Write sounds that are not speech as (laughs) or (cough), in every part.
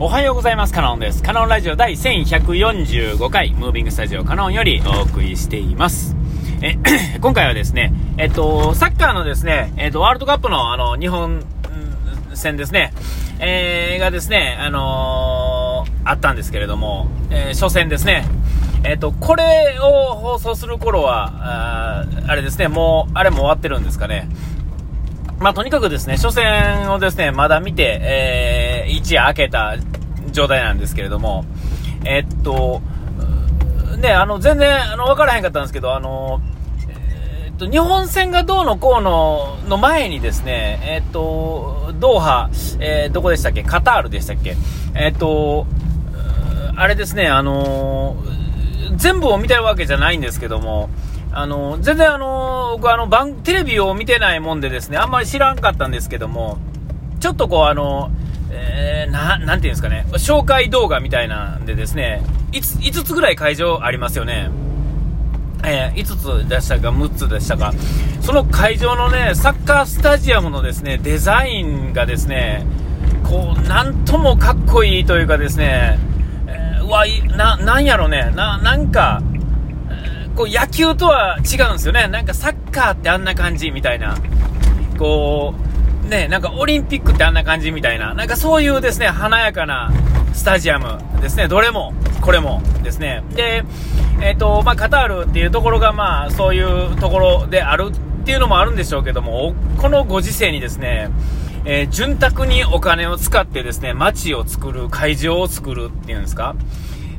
おはようございます。カノンです。カノンラジオ第1145回、ムービングスタジオカノンよりお送りしています。え、(clears throat) 今回はですね、えっと、サッカーのですね、えっと、ワールドカップのあの、日本戦ですね、えー、がですね、あのー、あったんですけれども、えー、初戦ですね、えっと、これを放送する頃は、ああれですね、もう、あれも終わってるんですかね。まあ、とにかくですね、初戦をですね、まだ見て、えー、一夜明けた状態なんですけれども、えっと、ね、あの、全然、あの、わからへんかったんですけど、あの、えっと、日本戦がどうのこうの、の前にですね、えっと、ドーハ、えー、どこでしたっけ？カタールでしたっけ？えっと、あれですね、あの全部を見てるわけじゃないんですけども、あの、全然あの、僕あの、番、テレビを見てないもんでですね、あんまり知らんかったんですけども、ちょっとこうあの、えー、な、なんていうんですかね、紹介動画みたいなんでですね、5, 5つぐらい会場ありますよね。えー、5つでしたか、6つでしたか？その会場のね、サッカースタジアムのですね、デザインがですね、こう、なんともかっこいいというかですね、えー、うわ、な、なんやろね、な、なんか、こう野球とは違うんですよね。なんかサッカーってあんな感じみたいな。こう、ね、なんかオリンピックってあんな感じみたいな。なんかそういうですね、華やかなスタジアムですね。どれも、これもですね。で、えっ、ー、と、まあ、カタールっていうところがまあ、そういうところであるっていうのもあるんでしょうけども、このご時世にですね、えー、潤沢にお金を使ってですね、街を作る、会場を作るっていうんですか？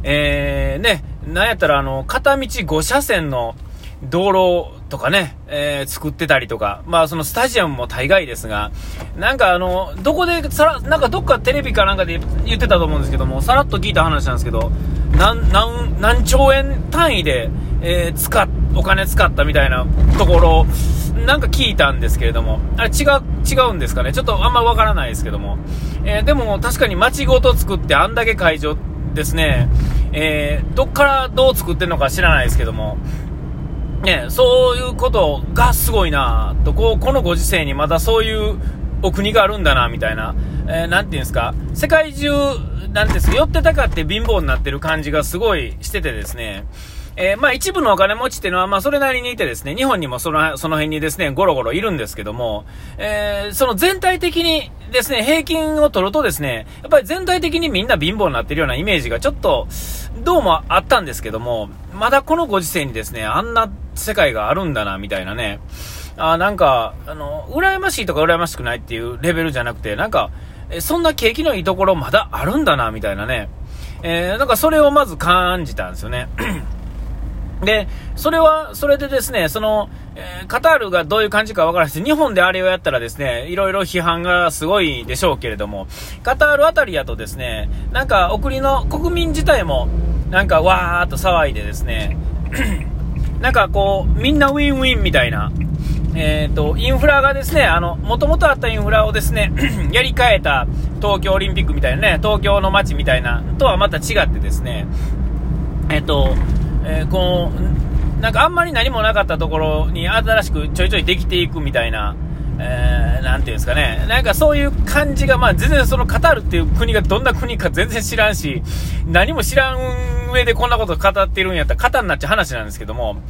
えー、ね、なんやったらあの、片道5車線の道路とかね、えー、作ってたりとか、まあそのスタジアムも大概ですが、なんかあの、どこで、さら、なんかどっかテレビかなんかで言ってたと思うんですけども、さらっと聞いた話なんですけど、なん、なん、何兆円単位で、えー、使っ、お金使ったみたいなところ、なんか聞いたんですけれども、あれ違う、違うんですかね。ちょっとあんまわからないですけども、えー、でも確かに街ごと作ってあんだけ会場ですね、えー、どっからどう作ってるのか知らないですけども、ね、そういうことがすごいなと、こう、このご時世にまだそういうお国があるんだな、みたいな、えー、て言うんですか、世界中、なんですか、寄ってたかって貧乏になってる感じがすごいしててですね、えー、まあ一部のお金持ちっていうのは、まあそれなりにいてですね、日本にもその、その辺にですね、ゴロゴロいるんですけども、えー、その全体的にですね、平均を取るとですね、やっぱり全体的にみんな貧乏になってるようなイメージがちょっと、どうもあったんですけども、まだこのご時世にですね、あんな世界があるんだな、みたいなね、あなんか、あの、羨ましいとか羨ましくないっていうレベルじゃなくて、なんか、そんな景気のいいところまだあるんだな、みたいなね。えー、なんかそれをまず感じたんですよね。で、それは、それでですね、その、えー、カタールがどういう感じかわからないです。日本であれをやったらですね、いろいろ批判がすごいでしょうけれども、カタールあたりやとですね、なんかお国の国民自体も、なんかわーっと騒いでですね、(clears throat) なんかこう、みんなウィンウィンみたいな、えっ、ー、と、インフラがですね、あの、もともとあったインフラをですね、(clears throat) やり替えた東京オリンピックみたいなね、東京の街みたいなとはまた違ってですね、えっ、ー、と、えー、こう、なんかあんまり何もなかったところに新しくちょいちょいできていくみたいな、えー、なんていうんですかね、なんかそういう感じが、まあ全然そのカタールっていう国がどんな国か全然知らんし、何も知らん上でこんなこと語ってるんやったら肩になっちゃう話なんですけども、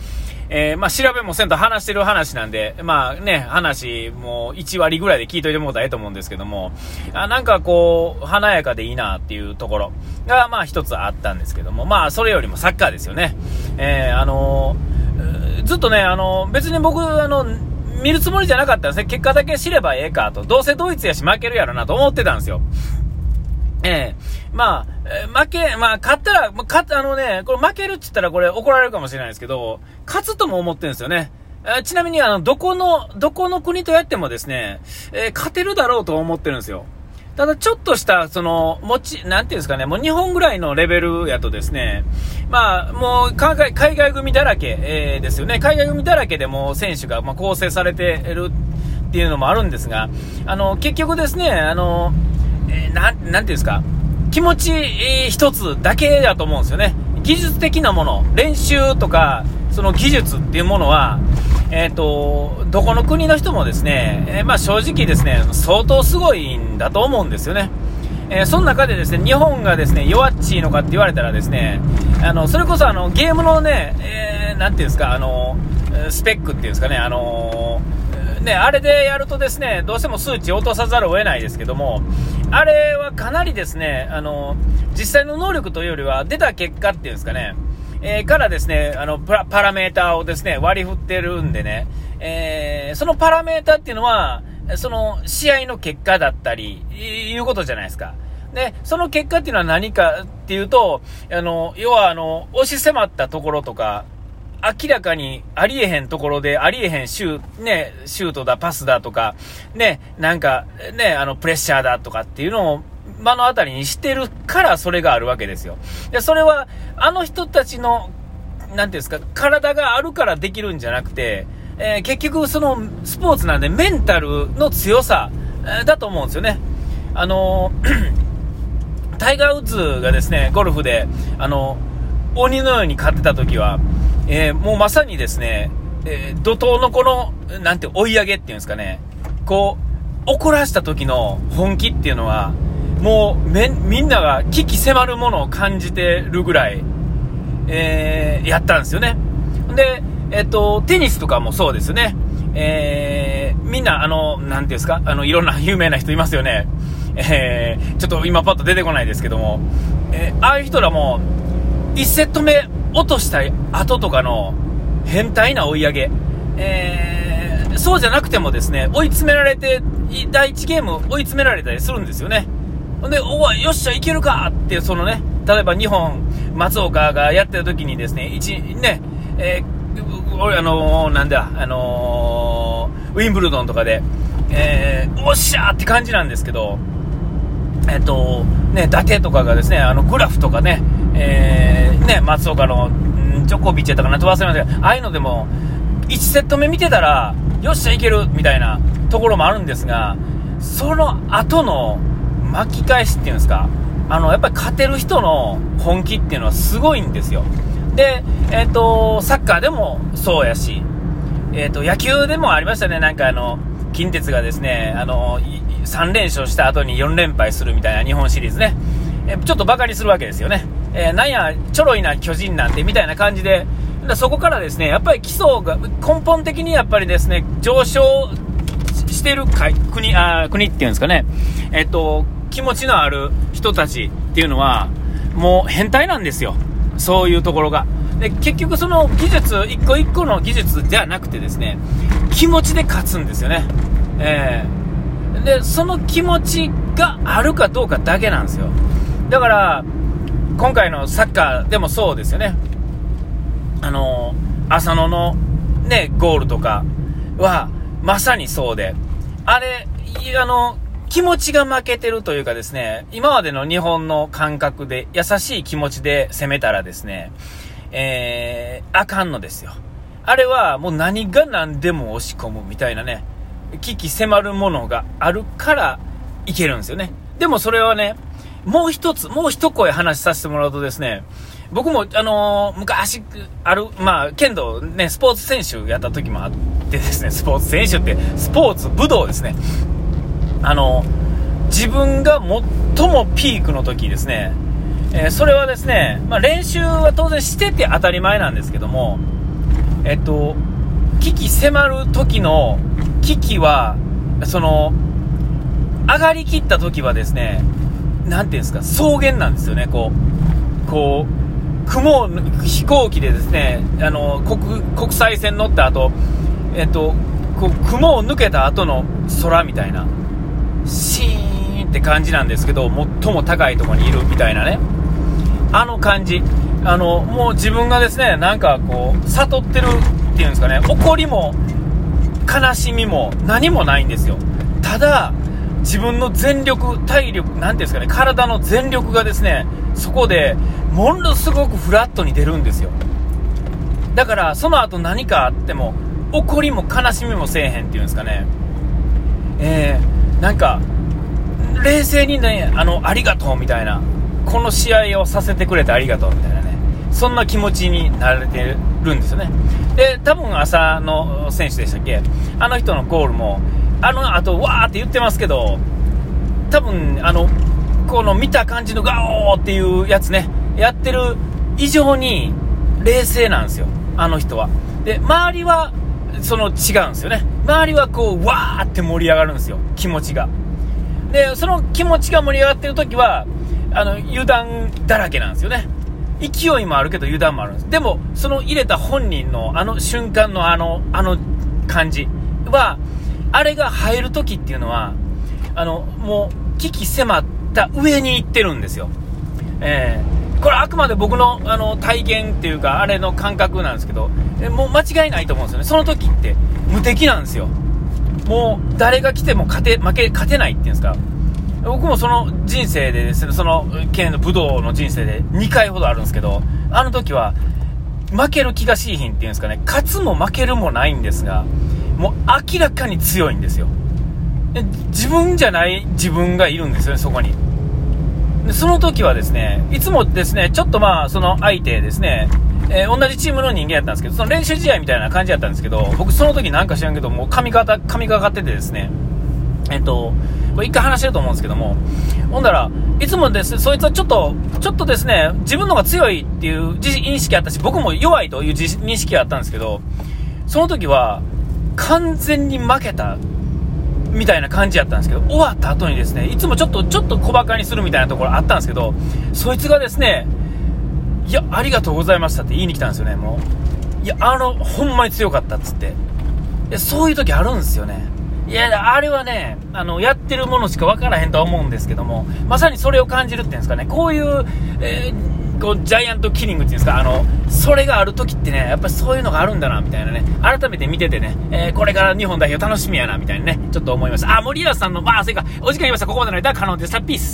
えー、まあ調べもせんと話してる話なんで、まあね、話もう1割ぐらいで聞いといてもらったらええと思うんですけども、あなんかこう、華やかでいいなっていうところが、まあ一つあったんですけども、まあそれよりもサッカーですよね。えー、あのー、ずっとね、あの別に僕、あの、見るつもりじゃなかったんですね。結果だけ知ればええかと。どうせドイツやし負けるやろなと思ってたんですよ。ええまあ、負け、まあ、勝ったら、勝あのね、これ負けるって言ったらこれ怒られるかもしれないですけど、勝つとも思ってるんですよね。ちなみに、あの、どこの、どこの国とやってもですね、えー、勝てるだろうと思ってるんですよ。ただちょっとした、その、持ち、なんていうんですかね、もう日本ぐらいのレベルやとですね、まあ、もう海外、海外組だらけ、えー、ですよね。海外組だらけでも選手が、まあ、構成されてるっていうのもあるんですが、あの、結局ですね、あの、えー、なん、なんていうんですか、気持ち、えー、一つだけだと思うんですよね。技術的なもの、練習とか、その技術っていうものは、えっ、ー、と、どこの国の人もですね、えー、まあ正直ですね、相当すごいんだと思うんですよね。えー、その中でですね、日本がですね、弱っちいのかって言われたらですね、あの、それこそあの、ゲームのね、えー、なんていうんですか、あの、スペックっていうんですかね、あのね、あれでやるとですね、どうしても数値を落とさざるを得ないですけども、あれはかなりですね、あの、実際の能力というよりは、出た結果っていうんですかね、えー、からですね、あの、パラメーターをですね、割り振ってるんでね、えー、そのパラメータっていうのは、その試合の結果だったり、いうことじゃないですか。で、その結果っていうのは何かっていうと、あの、要はあの、押し迫ったところとか、明らかにありえへんところで、ありえへんシュー、ね、シュートだ、パスだとか、ね、なんか、ね、あの、プレッシャーだとかっていうのを目の当たりにしてるからそれがあるわけですよ。で、それは、あの人たちの、なんていうんですか、体があるからできるんじゃなくて、えー、結局そのスポーツなんでメンタルの強さ、えー、だと思うんですよね。あの、(clears throat) タイガー・ウッズがですね、ゴルフで、あの鬼のように勝ってた時は、えもうまさにですね、え怒涛のこの、なんて追い上げっていうんですかね、こう、怒らした時の本気っていうのは、もうめみんなが危機迫るものを感じてるぐらい、えー、やったんですよね。で、えっと、テニスとかもそうですね。えー、みんな、あの、なんていうんですか、あの、いろんな (laughs) 有名な人いますよね。えー、ちょっと今パッと出てこないですけども、えー、ああいう人らも、1セット目落とした後とかの変態な追い上げ、えー、そうじゃなくてもですね、追い詰められて、第1ゲーム追い詰められたりするんですよね。で、おい、よっしゃ、いけるかって、そのね、例えば日本、松岡がやってる時にですね、一、ね、えー、俺、あのー、なんだ、あのー、ウィンブルドンとかで、えー、おっしゃーって感じなんですけど、えっと、ね、伊達とかがですね、あの、グラフとかね、えー、ね、松岡の、ジョコビッチやったかな、飛ばせませんああいうのでも、1セット目見てたら、よっしゃ、いけるみたいなところもあるんですが、その後の、巻き返しっていうんですか、あの、やっぱり勝てる人の本気っていうのはすごいんですよ。で、えっ、ー、と、サッカーでもそうやし、えっ、ー、と、野球でもありましたね、なんかあの、近鉄がですね、あの、3連勝した後に4連敗するみたいな日本シリーズね、えちょっとバカにするわけですよね。えー、なんや、ちょろいな巨人なんてみたいな感じで、そこからですね、やっぱり基礎が根本的にやっぱりですね、上昇してる国、あ国っていうんですかね、えっと、気持ちのある人たちっていうのは、もう変態なんですよ。そういうところが。で、結局その技術、一個一個の技術ではなくてですね、気持ちで勝つんですよね。えー、で、その気持ちがあるかどうかだけなんですよ。だから、今回のサッカーでもそうですよね。あの、浅野のね、ゴールとかは、まさにそうで、あれ、あの、気持ちが負けてるというかですね、今までの日本の感覚で優しい気持ちで攻めたらですね、えー、あかんのですよ。あれはもう何が何でも押し込むみたいなね、危機迫るものがあるからいけるんですよね。でもそれはね、もう一つ、もう一声話させてもらうとですね、僕も、あのー、昔、ある、まあ、剣道ね、スポーツ選手やった時もあってですね、スポーツ選手って、スポーツ、武道ですね。あの、自分が最もピークの時ですね、えー、それはですね、まあ、練習は当然してて当たり前なんですけども、えっと、危機迫る時の危機は、その、上がりきった時はですね、なんていうんですか、草原なんですよね、こう、こう、雲、飛行機でですね、あの、国、国際線乗った後、えっと、こう、雲を抜けた後の空みたいな。シーンって感じなんですけど、最も高いところにいるみたいなね。あの感じ。あの、もう自分がですね、なんかこう、悟ってるっていうんですかね、怒りも、悲しみも何もないんですよ。ただ、自分の全力、体力、なんていうんですかね、体の全力がですね、そこで、ものすごくフラットに出るんですよ。だから、その後何かあっても、怒りも悲しみもせえへんっていうんですかね。えー、なんか、冷静にね、あの、ありがとうみたいな、この試合をさせてくれてありがとうみたいなね、そんな気持ちになれてるんですよね。で、多分朝の選手でしたっけ、あの人のゴールも、あの後、わーって言ってますけど、多分、あの、この見た感じのガオーっていうやつね、やってる以上に冷静なんですよ、あの人は。で、周りは、その違うんですよね。周りはこう、わーって盛り上がるんですよ、気持ちが。で、その気持ちが盛り上がってる時は、あの、油断だらけなんですよね。勢いもあるけど油断もあるんです。でも、その入れた本人のあの瞬間のあの、あの感じは、あれが入る時っていうのは、あの、もう、危機迫った上に行ってるんですよ。えー、これあくまで僕のあの体験っていうか、あれの感覚なんですけど、えもう間違いないと思うんですよね。その時って無敵なんですよ。もう誰が来ても勝て、負け、勝てないっていうんですか。僕もその人生でですね、その県の武道の人生で2回ほどあるんですけど、あの時は負ける気がしいひんっていうんですかね、勝つも負けるもないんですが、もう明らかに強いんですよ。自分じゃない自分がいるんですよね、そこに。でその時はですね、いつもですね、ちょっとまあ、その相手ですね、えー、同じチームの人間やったんですけど、その練習試合みたいな感じやったんですけど、僕その時なんか知らんけど、もう髪型、髪がかっててですね、えっと、これ一回話してると思うんですけども、ほんだら、いつもですね、そいつはちょっと、ちょっとですね、自分の方が強いっていう認識あったし、僕も弱いという認識があったんですけど、その時は、完全に負けたみたいな感じやったんですけど、終わった後にですね、いつもちょっと、ちょっと小馬鹿にするみたいなところあったんですけど、そいつがですね、いや、ありがとうございましたって言いに来たんですよね、もう。いや、あの、ほんまに強かったっつって。いや、そういう時あるんですよね。いや、あれはね、あの、やってるものしか分からへんとは思うんですけども、まさにそれを感じるっていうんですかね、こういう、えーこうジャイアントキリングっていうんですか、あの、それがある時ってね、やっぱりそういうのがあるんだな、みたいなね、改めて見ててね、えー、これから日本代表楽しみやな、みたいなね、ちょっと思いました。あ、森保さんの、まあ、それか、お時間いました。ここまでの間可能でした。ピース。